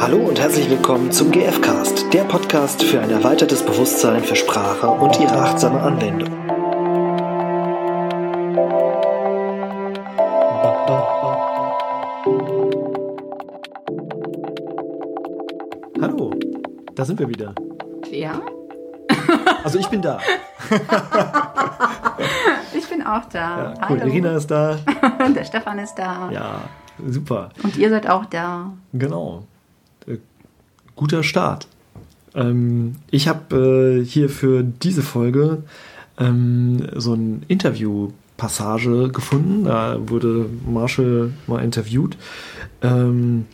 Hallo und herzlich willkommen zum GFcast, der Podcast für ein erweitertes Bewusstsein für Sprache und ihre achtsame Anwendung. Hallo, da sind wir wieder. Ja, Also ich bin da. ich bin auch da. Ja, cool. Hallo. Irina ist da. Der Stefan ist da. Ja, super. Und ihr seid auch da. Genau. Guter Start. Ähm, ich habe äh, hier für diese Folge ähm, so ein Interview-Passage gefunden. Da wurde Marshall mal interviewt ähm,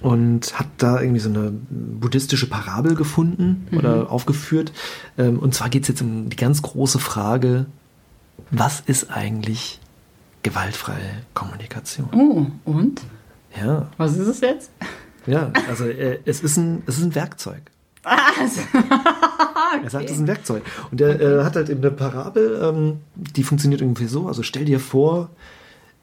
und hat da irgendwie so eine buddhistische Parabel gefunden oder aufgeführt. Ähm, und zwar geht es jetzt um die ganz große Frage, was ist eigentlich gewaltfreie Kommunikation? Oh, und? Ja, Was ist es jetzt? Ja, also äh, es, ist ein, es ist ein Werkzeug. Was? Er sagt, es ist ein Werkzeug. Und er äh, hat halt eben eine Parabel, ähm, die funktioniert irgendwie so. Also stell dir vor,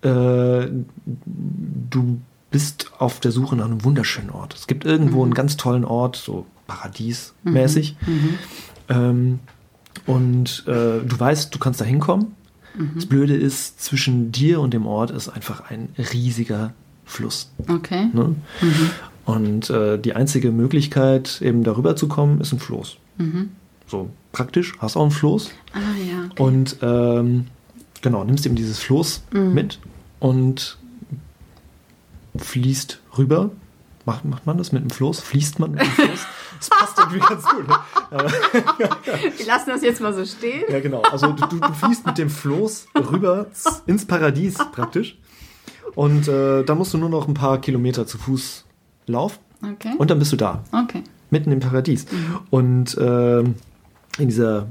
äh, du bist auf der Suche nach einem wunderschönen Ort. Es gibt irgendwo einen ganz tollen Ort, so paradiesmäßig. Ähm, und äh, du weißt, du kannst da hinkommen. Das Blöde ist, zwischen dir und dem Ort ist einfach ein riesiger Fluss. Okay. Ne? Und äh, die einzige Möglichkeit, eben darüber zu kommen, ist ein Floß. So praktisch, hast auch einen Floß Ah ja. Okay. und ähm, genau, nimmst eben dieses Floß mit und fließt rüber. Macht, macht man das mit dem Floß? Fließt man mit dem Floß? Das passt irgendwie ganz gut. Ne? Wir lassen das jetzt mal so stehen. ja, genau. Also du, du, du fließt mit dem Floß rüber ins Paradies praktisch. Und äh, da musst du nur noch ein paar Kilometer zu Fuß laufen Okay. und dann bist du da Okay. mitten im Paradies. Und ähm, in dieser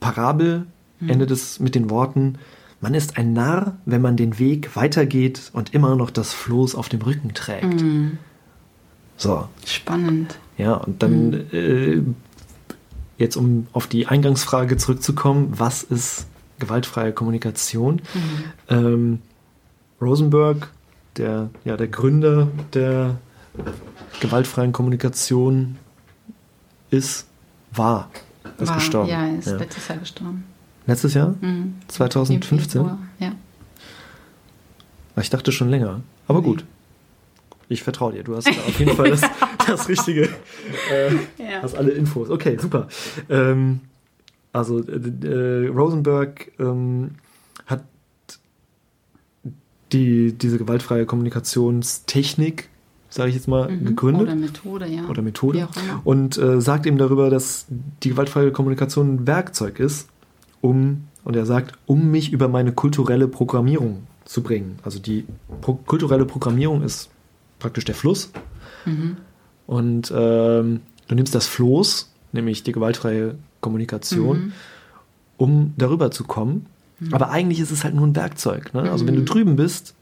Parabel endet es mit den Worten, man ist ein Narr, wenn man den Weg weitergeht und immer noch das Floß auf dem Rücken trägt. So, Spannend. ja, und dann äh, jetzt um auf die Eingangsfrage zurückzukommen, was ist gewaltfreie Kommunikation? Ähm, Rosenberg, der, ja, der Gründer der gewaltfreien Kommunikation ist, war, ist War- gestorben. Ja, ist Ja. letztes Jahr gestorben. Letztes Jahr? Mhm. 2015? Im Februar, Ja. Ich dachte schon länger. Aber Nee. gut. Ich vertraue dir. Du hast auf jeden Fall das, das Richtige. Äh, Ja. Hast alle Infos. Okay, super. Ähm, also äh, Rosenberg ähm, hat die, diese gewaltfreie Kommunikationstechnik, sage ich jetzt mal, Mhm. gegründet Oder Methode, ja. oder Methode und äh, sagt eben darüber, dass die gewaltfreie Kommunikation ein Werkzeug ist, um, und er sagt, um mich über meine kulturelle Programmierung zu bringen. Also die pro kulturelle Programmierung ist praktisch der Fluss. Mhm. Und ähm, du nimmst das Floß, nämlich die gewaltfreie Kommunikation, Mhm. um darüber zu kommen. Aber eigentlich ist es halt nur ein Werkzeug. Ne? Also wenn du drüben bist,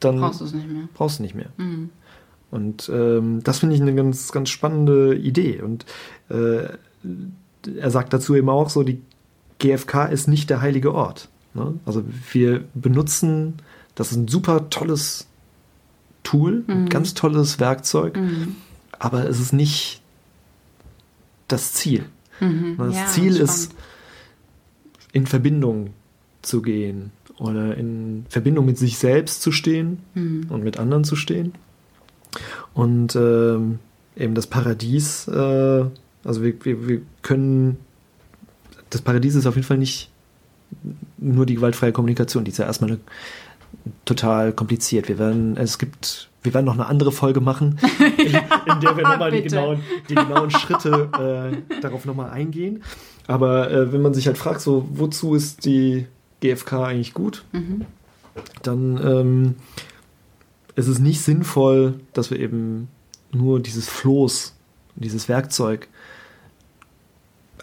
dann Brauchst du es nicht mehr. brauchst du nicht mehr. Mhm. Und ähm, das finde ich eine ganz, ganz spannende Idee. Und äh, er sagt dazu eben auch so, die GfK ist nicht der heilige Ort. Ne? Also wir benutzen, das ist ein super tolles Tool, ein ganz tolles Werkzeug, Mhm. aber es ist nicht das Ziel. Mhm. Das Ja, Ziel spannend. ist, in Verbindung zu gehen oder in Verbindung mit sich selbst zu stehen Mhm. und mit anderen zu stehen. Und ähm, eben das Paradies, äh, also wir, wir, wir können, das Paradies ist auf jeden Fall nicht nur die gewaltfreie Kommunikation, die ist ja erstmal eine, total kompliziert. Wir werden, es gibt, wir werden noch eine andere Folge machen, in, in der wir nochmal die genauen, die genauen Schritte äh, darauf nochmal eingehen. Aber äh, wenn man sich halt fragt, so, wozu ist die GfK eigentlich gut, Mhm. dann ähm, ist es nicht sinnvoll, dass wir eben nur dieses Floß, dieses Werkzeug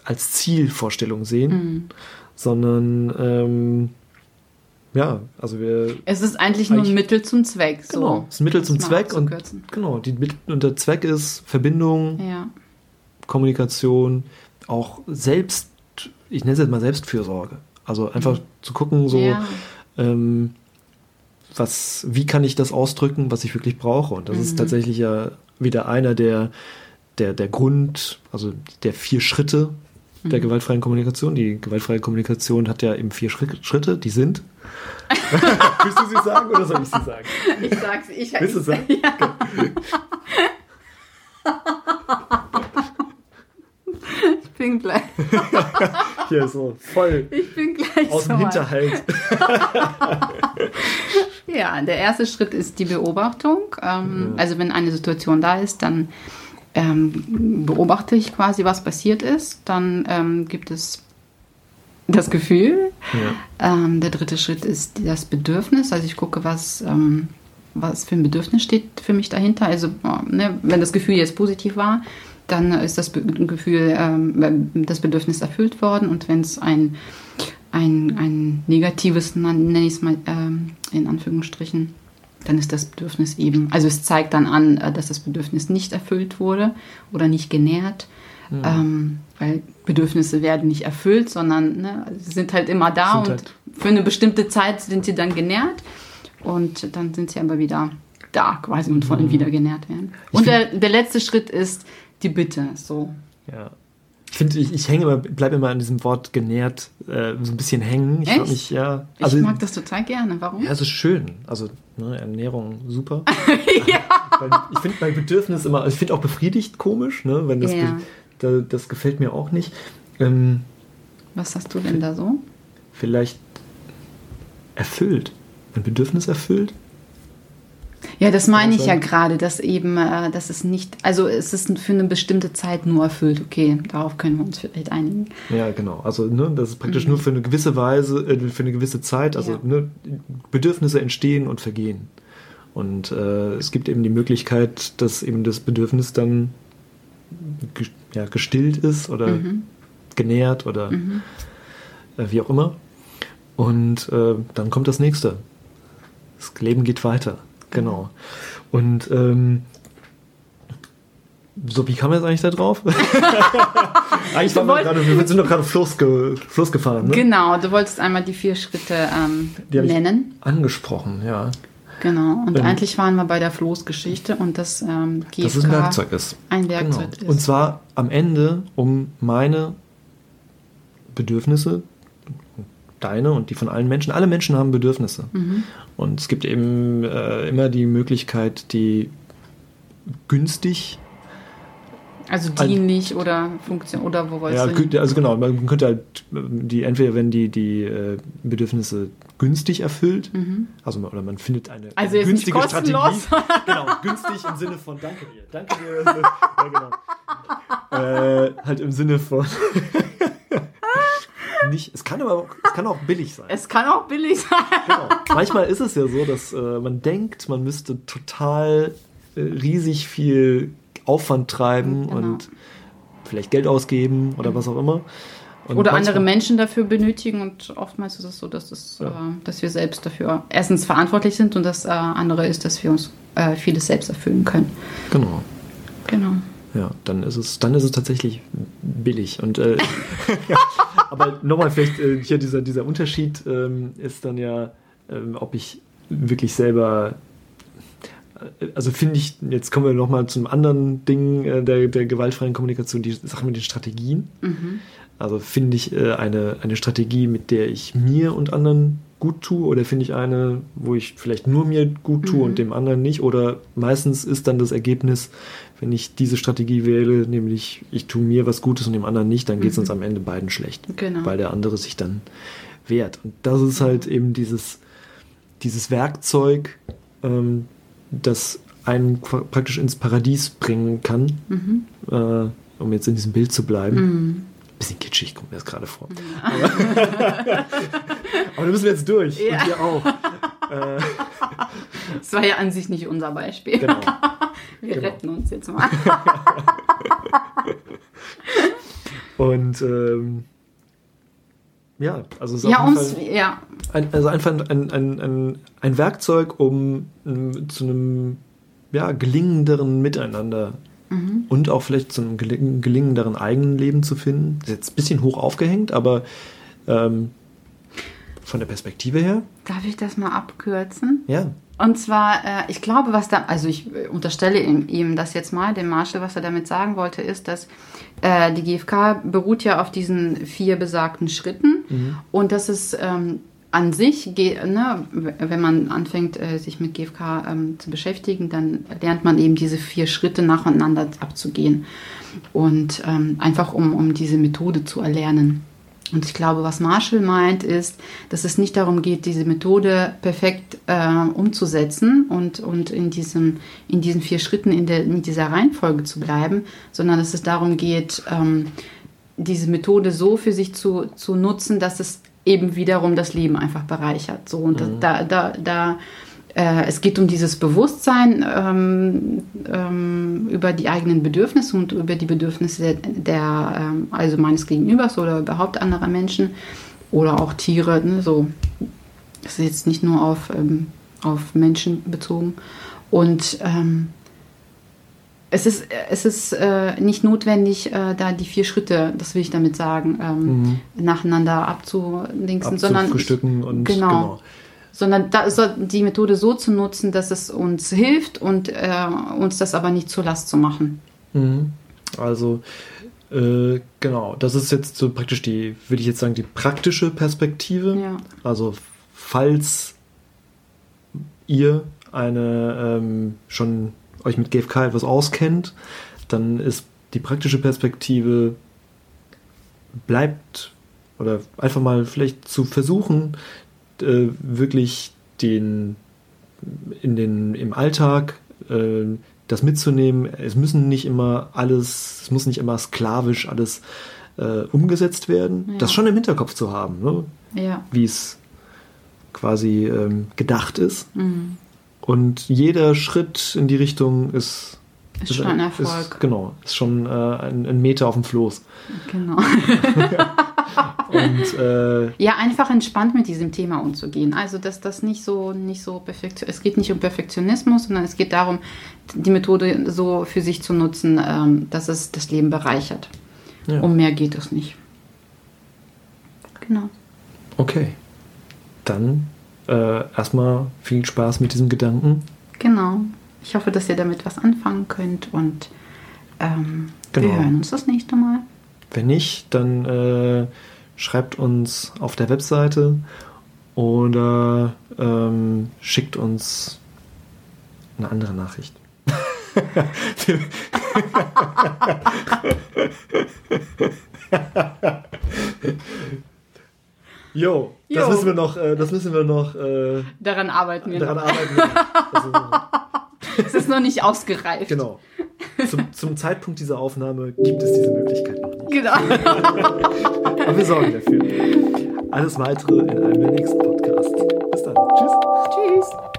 als Zielvorstellung sehen, Mhm. sondern ähm, ja, also wir Es ist eigentlich nur Eigentlich- ein Mittel zum Zweck. So. genau, es ist ein Mittel zum um Zweck und genau, die, und der Zweck ist Verbindung, Ja. Kommunikation, auch selbst, ich nenne es jetzt mal Selbstfürsorge. Also einfach zu gucken, so, ja. ähm, was, wie kann ich das ausdrücken, was ich wirklich brauche? Und das ist Mhm. tatsächlich ja wieder einer der, der, der Grund, also der vier Schritte der gewaltfreien Kommunikation. Die gewaltfreie Kommunikation hat ja eben vier Schritt- Schritte, die sind. Willst du sie sagen oder soll ich sie sagen? Ich sag's, ich Willst du sagen? Ja. ich bin gleich, Hier so voll ich bin gleich aus dem soweit. Hinterhalt. Ja, der erste Schritt ist die Beobachtung. Ähm, Also wenn eine Situation da ist, dann ähm, beobachte ich quasi, was passiert ist. Dann ähm, gibt es das Gefühl. Ja. Ähm, der dritte Schritt ist das Bedürfnis. Also ich gucke, was, ähm, was für ein Bedürfnis steht für mich dahinter. Also äh, ne, wenn das Gefühl jetzt positiv war, dann ist das Gefühl, ähm, das Bedürfnis erfüllt worden. Und wenn es ein, ein, ein negatives, nenne ich es mal ähm, in Anführungsstrichen, dann ist das Bedürfnis eben, also es zeigt dann an, äh, dass das Bedürfnis nicht erfüllt wurde oder nicht genährt. Ähm, weil Bedürfnisse werden nicht erfüllt, sondern ne, sie sind halt immer da Sind und halt- für eine bestimmte Zeit sind sie dann genährt und dann sind sie aber wieder da quasi und wollen wieder genährt werden. Und der, der letzte Schritt ist die Bitte. So. Ja. Ich finde, ich, ich hänge immer, bleibe immer an diesem Wort genährt äh, so ein bisschen hängen. Ich Echt? mich, ja. Ich Also, mag das total gerne. Warum? ja, es ist schön. Also, ne, Ernährung super. Weil ich finde mein Bedürfnis immer, ich finde auch befriedigt komisch, ne, wenn das, Ja. da, das gefällt mir auch nicht. Ähm, Was hast du denn da so? vielleicht erfüllt. Ein Bedürfnis erfüllt? Ja, das meine ich ja gerade, dass eben, äh, dass es nicht, also es ist für eine bestimmte Zeit nur erfüllt. Okay, darauf können wir uns vielleicht einigen. Ja, genau. Also, ne, das ist praktisch nur für eine gewisse Weise, äh, für eine gewisse Zeit. Also, Mhm. Ja. ne, Bedürfnisse entstehen und vergehen. Und äh, es gibt eben die Möglichkeit, dass eben das Bedürfnis dann ja, gestillt ist oder Mhm. genährt oder äh, wie auch immer. Und äh, dann kommt das nächste. Das Leben geht weiter. Genau. Und ähm, so, wie kam jetzt eigentlich da drauf? eigentlich waren wir, gerade, wir sind doch gerade Fluss, ge, Fluss gefahren, ne? Genau, du wolltest einmal die vier Schritte ähm, Die nennen. Angesprochen, ja. Genau. Und Ähm, eigentlich waren wir bei der Floßgeschichte und das ähm, GFK Dass es ein Werkzeug ist. ein Werkzeug Genau. ist. Und zwar am Ende, um meine Bedürfnisse, deine und die von allen Menschen, alle Menschen haben Bedürfnisse. Mhm. Und es gibt eben äh, immer die Möglichkeit, die günstig, also dienlich oder Funktion oder wo wolltest ja, du hin? also genau, man könnte halt die, entweder wenn die, die äh, Bedürfnisse günstig erfüllt, also man- oder man findet eine, Mhm. Also eine günstige Strategie. kostenlos. genau, günstig im Sinne von danke dir. Danke dir. Also, ja, genau. äh, halt im Sinne von nicht, es kann aber auch, es kann auch billig sein. Es kann auch billig sein. Genau. Manchmal ist es ja so, dass äh, man denkt, man müsste total äh, riesig viel Aufwand treiben Genau. und vielleicht Geld ausgeben oder was auch immer. Und Oder manchmal- andere Menschen dafür benötigen und oftmals ist es so, dass, es, Ja. äh, dass wir selbst dafür erstens verantwortlich sind und das äh, andere ist, dass wir uns äh, vieles selbst erfüllen können. Genau. Genau. Ja, dann ist es, dann ist es tatsächlich billig. Und äh, ja, aber nochmal, vielleicht äh, hier dieser, dieser Unterschied ähm, ist dann ja, ähm, ob ich wirklich selber, äh, also finde ich, jetzt kommen wir nochmal zum anderen Ding äh, der, der gewaltfreien Kommunikation, die Sache mit den Strategien. Also finde ich äh, eine, eine Strategie, mit der ich mir und anderen gut tue, oder finde ich eine, wo ich vielleicht nur mir gut tue und dem anderen nicht? Oder meistens ist dann das Ergebnis, wenn ich diese Strategie wähle, nämlich ich tue mir was Gutes und dem anderen nicht, dann geht es uns am Ende beiden schlecht, Genau. weil der andere sich dann wehrt. Und das ist halt eben dieses, dieses Werkzeug, ähm, das einen pra- praktisch ins Paradies bringen kann, äh, um jetzt in diesem Bild zu bleiben. Bisschen kitschig kommt mir das gerade vor. Aber, aber da müssen wir jetzt durch. Ja. Und ihr auch. Das war ja an sich nicht unser Beispiel. Genau. Wir genau. retten uns jetzt mal. Und ähm, ja, also es ist ja, ums, Fall ja, ein, also einfach ein, ein, ein, ein Werkzeug, um ähm, zu einem ja, gelingenderen Miteinander Mhm. und auch vielleicht zu einem geling gelingenderen eigenen Leben zu finden. Das ist jetzt ein bisschen hoch aufgehängt, aber ähm, von der Perspektive her, darf ich das mal abkürzen? ja. Und zwar, äh, ich glaube, was da, also ich äh, unterstelle ihm, ihm das jetzt mal, dem Marshall, was er damit sagen wollte, ist, dass äh, die GfK beruht ja auf diesen vier besagten Schritten und dass es ähm, an sich, ne, wenn man anfängt, äh, sich mit GfK ähm, zu beschäftigen, dann lernt man eben diese vier Schritte nacheinander abzugehen. Und ähm, einfach um, um diese Methode zu erlernen. Und ich glaube, was Marshall meint, ist, dass es nicht darum geht, diese Methode perfekt äh, umzusetzen und, und in, diesem, in diesen vier Schritten in, der, in dieser Reihenfolge zu bleiben, sondern dass es darum geht, ähm, diese Methode so für sich zu, zu nutzen, dass es eben wiederum das Leben einfach bereichert. So, und da, da, da äh, es geht um dieses Bewusstsein ähm, ähm, über die eigenen Bedürfnisse und über die Bedürfnisse der, der ähm, also meines Gegenübers oder überhaupt anderer Menschen oder auch Tiere. Ne, so, das ist jetzt nicht nur auf, ähm, auf Menschen bezogen. Und ähm, es ist, es ist äh, nicht notwendig, äh, da die vier Schritte, das will ich damit sagen, ähm, nacheinander abzudingsen, sondern Abzufrühstücken und genau. genau. Sondern da ist die Methode so zu nutzen, dass es uns hilft und äh, uns das aber nicht zur Last zu machen. Mhm. Also, äh, genau, das ist jetzt so praktisch die, würde ich jetzt sagen, die praktische Perspektive. Ja. Also, falls ihr eine ähm, schon euch mit GFK etwas auskennt, dann ist die praktische Perspektive bleibt oder einfach mal vielleicht zu versuchen, äh, wirklich den in den im Alltag äh, das mitzunehmen. Es müssen nicht immer alles, es muss nicht immer sklavisch alles äh, umgesetzt werden. Ja. Das schon im Hinterkopf zu haben, ne? Ja. wie es quasi ähm, gedacht ist. Mhm. Und jeder Schritt in die Richtung ist, Ist schon ein Erfolg. Ist, genau, ist schon äh, ein, ein Meter auf dem Floß. Genau. Und äh, Ja, einfach entspannt mit diesem Thema umzugehen. Also, dass das nicht so, nicht so perfekt, es geht nicht um Perfektionismus, sondern es geht darum, die Methode so für sich zu nutzen, ähm, dass es das Leben bereichert. Ja. Um mehr geht es nicht. Genau. okay, dann äh, erstmal viel Spaß mit diesem Gedanken. Genau. Ich hoffe, dass ihr damit was anfangen könnt und ähm, Genau. wir hören uns das nächste Mal. Wenn nicht, dann äh, schreibt uns auf der Webseite oder ähm, schickt uns eine andere Nachricht. Jo, das Jo. müssen wir noch, äh, das müssen wir noch äh, Daran arbeiten wir daran noch. arbeiten. Also, Es ist noch nicht ausgereift. genau. Zum, zum Zeitpunkt dieser Aufnahme gibt es diese Möglichkeit noch nicht. Genau. Aber wir sorgen dafür. Alles weitere in einem der nächsten Podcasts. Bis dann. Tschüss. Tschüss.